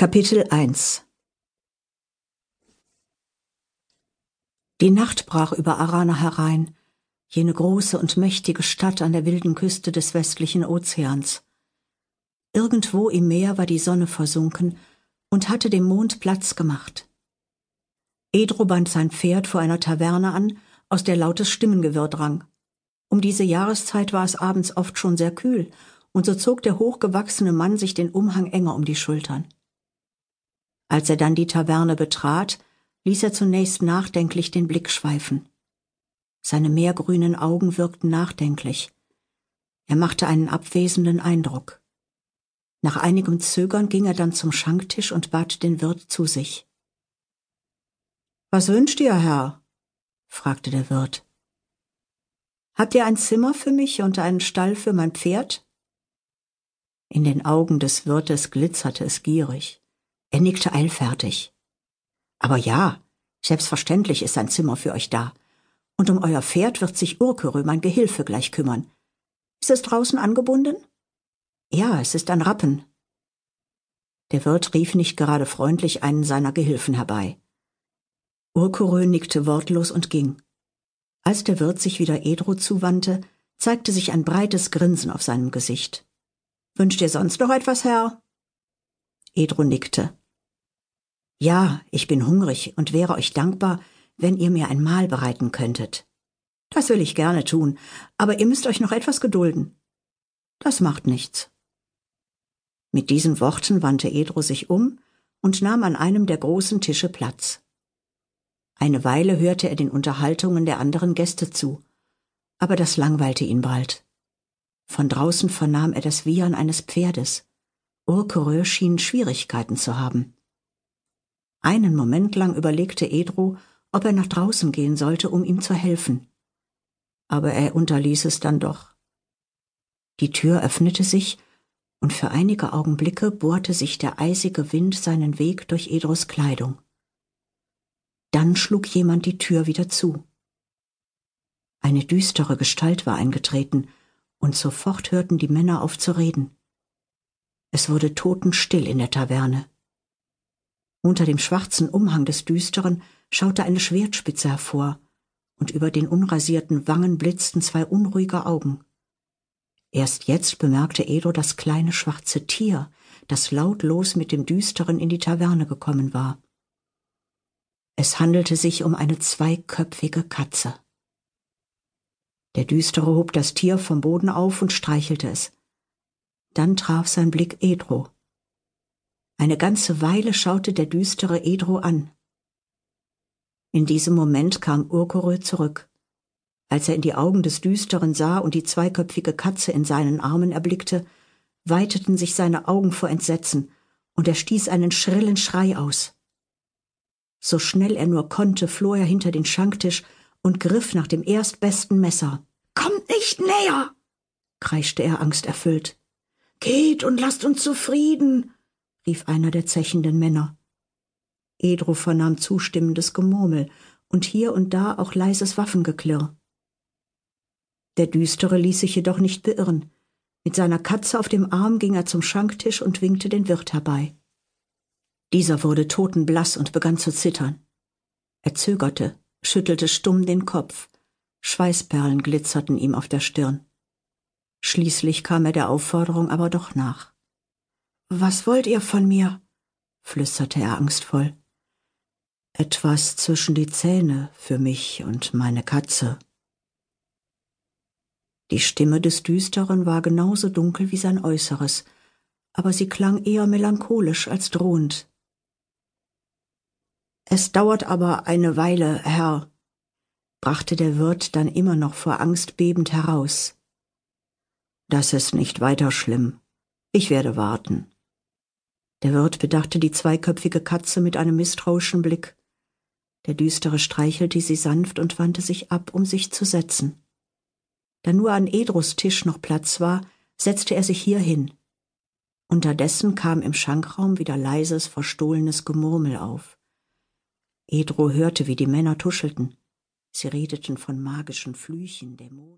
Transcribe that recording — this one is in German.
Kapitel 1 Die Nacht brach über Arana herein, jene große und mächtige Stadt an der wilden Küste des westlichen Ozeans. Irgendwo im Meer war die Sonne versunken und hatte dem Mond Platz gemacht. Edro band sein Pferd vor einer Taverne an, aus der lautes Stimmengewirr drang. Um diese Jahreszeit war es abends oft schon sehr kühl, und so zog der hochgewachsene Mann sich den Umhang enger um die Schultern. Als er dann die Taverne betrat, ließ er zunächst nachdenklich den Blick schweifen. Seine meergrünen Augen wirkten nachdenklich. Er machte einen abwesenden Eindruck. Nach einigem Zögern ging er dann zum Schanktisch und bat den Wirt zu sich. Was wünscht ihr, Herr? fragte der Wirt. Habt ihr ein Zimmer für mich und einen Stall für mein Pferd? In den Augen des Wirtes glitzerte es gierig. Er nickte eilfertig. Aber ja, selbstverständlich ist ein Zimmer für euch da. Und um euer Pferd wird sich Urkerö, mein Gehilfe, gleich kümmern. Ist es draußen angebunden? Ja, es ist ein Rappen. Der Wirt rief nicht gerade freundlich einen seiner Gehilfen herbei. Urkurö nickte wortlos und ging. Als der Wirt sich wieder Edro zuwandte, zeigte sich ein breites Grinsen auf seinem Gesicht. Wünscht ihr sonst noch etwas, Herr? Edro nickte. Ja, ich bin hungrig und wäre euch dankbar, wenn ihr mir ein Mahl bereiten könntet. Das will ich gerne tun, aber ihr müsst euch noch etwas gedulden. Das macht nichts. Mit diesen Worten wandte Edro sich um und nahm an einem der großen Tische Platz. Eine Weile hörte er den Unterhaltungen der anderen Gäste zu, aber das langweilte ihn bald. Von draußen vernahm er das Wiehern eines Pferdes. Urkerö schien Schwierigkeiten zu haben. Einen Moment lang überlegte Edro, ob er nach draußen gehen sollte, um ihm zu helfen. Aber er unterließ es dann doch. Die Tür öffnete sich, und für einige Augenblicke bohrte sich der eisige Wind seinen Weg durch Edros Kleidung. Dann schlug jemand die Tür wieder zu. Eine düstere Gestalt war eingetreten, und sofort hörten die Männer auf zu reden. Es wurde totenstill in der Taverne. Unter dem schwarzen Umhang des Düsteren schaute eine Schwertspitze hervor, und über den unrasierten Wangen blitzten zwei unruhige Augen. Erst jetzt bemerkte Edo das kleine schwarze Tier, das lautlos mit dem Düsteren in die Taverne gekommen war. Es handelte sich um eine zweiköpfige Katze. Der Düstere hob das Tier vom Boden auf und streichelte es. Dann traf sein Blick Edro. Eine ganze Weile schaute der düstere Edro an. In diesem Moment kam Urkorö zurück. Als er in die Augen des Düsteren sah und die zweiköpfige Katze in seinen Armen erblickte, weiteten sich seine Augen vor Entsetzen, und er stieß einen schrillen Schrei aus. So schnell er nur konnte, floh er hinter den Schanktisch und griff nach dem erstbesten Messer. Kommt nicht näher! kreischte er angsterfüllt. Geht und lasst uns zufrieden, rief einer der zechenden Männer. Edro vernahm zustimmendes Gemurmel und hier und da auch leises Waffengeklirr. Der Düstere ließ sich jedoch nicht beirren. Mit seiner Katze auf dem Arm ging er zum Schanktisch und winkte den Wirt herbei. Dieser wurde totenblass und begann zu zittern. Er zögerte, schüttelte stumm den Kopf. Schweißperlen glitzerten ihm auf der Stirn. Schließlich kam er der Aufforderung aber doch nach. Was wollt ihr von mir? flüsterte er angstvoll. Etwas zwischen die Zähne für mich und meine Katze. Die Stimme des Düsteren war genauso dunkel wie sein Äußeres, aber sie klang eher melancholisch als drohend. Es dauert aber eine Weile, Herr, brachte der Wirt dann immer noch vor Angst bebend heraus. Das ist nicht weiter schlimm. Ich werde warten. Der Wirt bedachte die zweiköpfige Katze mit einem misstrauischen Blick. Der Düstere streichelte sie sanft und wandte sich ab, um sich zu setzen. Da nur an Edros Tisch noch Platz war, setzte er sich hier hin. Unterdessen kam im Schankraum wieder leises, verstohlenes Gemurmel auf. Edro hörte, wie die Männer tuschelten. Sie redeten von magischen Flüchen, Dämonen.